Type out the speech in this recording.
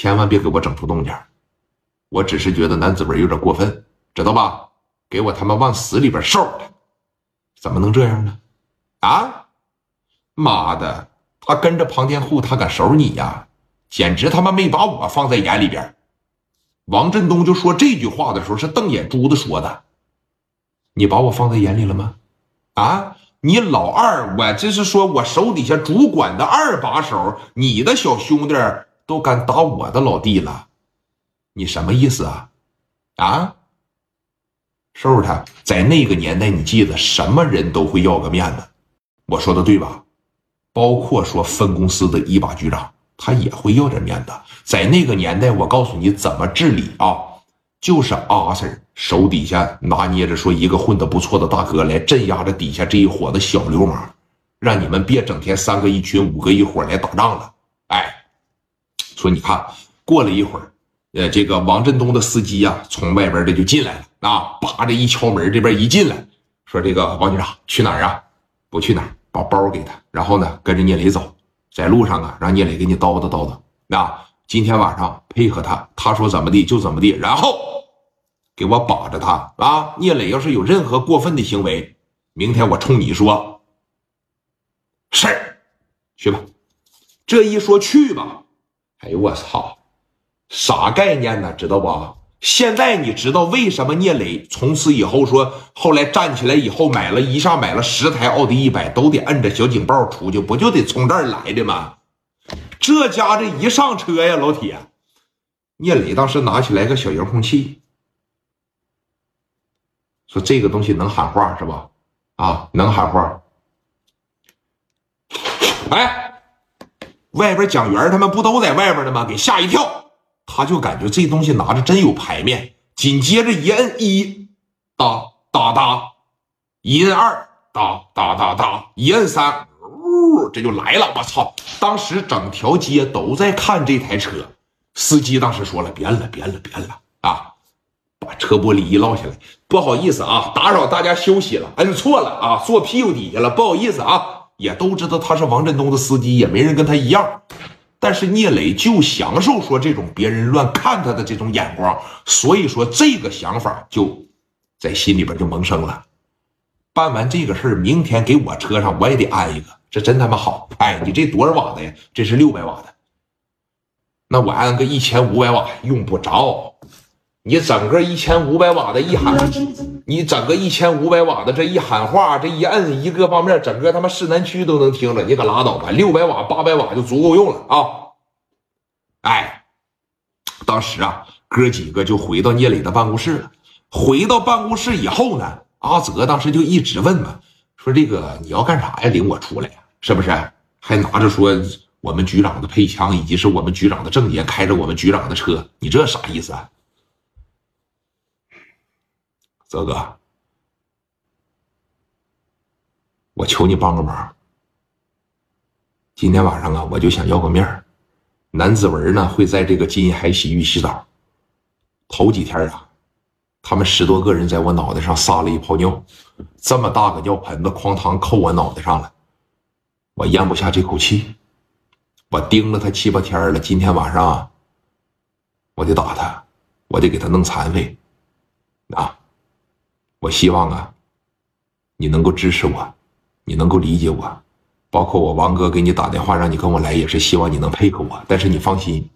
千万别给我整出动静。我只是觉得南子文有点过分，知道吧？给我他妈往死里边收！怎么能这样呢？啊！妈的，他跟着庞天户，他敢收你呀？简直他妈没把我放在眼里边。王振东就说这句话的时候是瞪眼珠子说的。你把我放在眼里了吗？啊！你老二，我这是说我手底下主管的二把手，你的小兄弟都敢打我的老弟了，你什么意思啊？啊！收拾他，在那个年代，你记得什么人都会要个面子，我说的对吧？包括说分公司的一把局长，他也会要点面子。在那个年代，我告诉你怎么治理啊。就是阿 Sir 手底下拿捏着说一个混得不错的大哥来镇压着底下这一伙子小流氓，让你们别整天三个一群五个一伙来打仗了。说你看过了一会儿，呃，这个王振东的司机呀从外边这就进来了啊，叭着一敲门，这边一进来，说这个王局长去哪儿啊？不去哪儿，把包给他，然后呢跟着聂磊走，在路上啊让聂磊给你叨叨叨叨。那今天晚上配合他，他说怎么地就怎么地，然后。给我把着他啊！聂磊要是有任何过分的行为，明天我冲你说。是，去吧。这一说去吧，哎呦我操，啥概念呢？知道不？现在你知道为什么聂磊从此以后说，后来站起来以后买了一下买了十台奥迪一百，都得摁着小警报出去，不就得从这儿来的吗？这家这一上车呀，老铁，聂磊当时拿起来个小遥控器。说这个东西能喊话是吧？啊，能喊话。哎，外边蒋元他们不都在外边呢吗？给吓一跳，他就感觉这东西拿着真有排面。紧接着一摁一，哒哒哒；一摁二，哒哒哒哒；一摁三，呜，这就来了。我操！当时整条街都在看这台车，司机当时说了：“别摁了，别摁了，别摁了啊！”把车玻璃一落下来，不好意思啊，打扰大家休息了，摁错了啊，坐屁股底下了，不好意思啊，也都知道他是王振东的司机，也没人跟他一样，但是聂磊就享受说这种别人乱看他的这种眼光，所以说这个想法就在心里边就萌生了。办完这个事儿，明天给我车上我也得安一个，这真他妈好！哎，你这多少瓦的呀？这是六百瓦的，那我安个一千五百瓦用不着。你整个一千五百瓦的一喊，你整个一千五百瓦的这一喊话，这一摁一个方面，整个他妈市南区都能听着。你可拉倒吧，六百瓦、八百瓦就足够用了啊！哎，当时啊，哥几个就回到聂磊的办公室了。回到办公室以后呢，阿泽当时就一直问嘛，说这个你要干啥呀？领我出来呀？是不是？还拿着说我们局长的配枪，以及是我们局长的证件，开着我们局长的车，你这啥意思啊？泽哥，我求你帮个忙。今天晚上啊，我就想要个面儿。南子文呢会在这个金海洗浴洗澡。头几天啊，他们十多个人在我脑袋上撒了一泡尿，这么大个尿盆子哐当扣我脑袋上了，我咽不下这口气。我盯了他七八天了，今天晚上我得打他，我得给他弄残废，啊！我希望啊，你能够支持我，你能够理解我，包括我王哥给你打电话让你跟我来，也是希望你能配合我。但是你放心，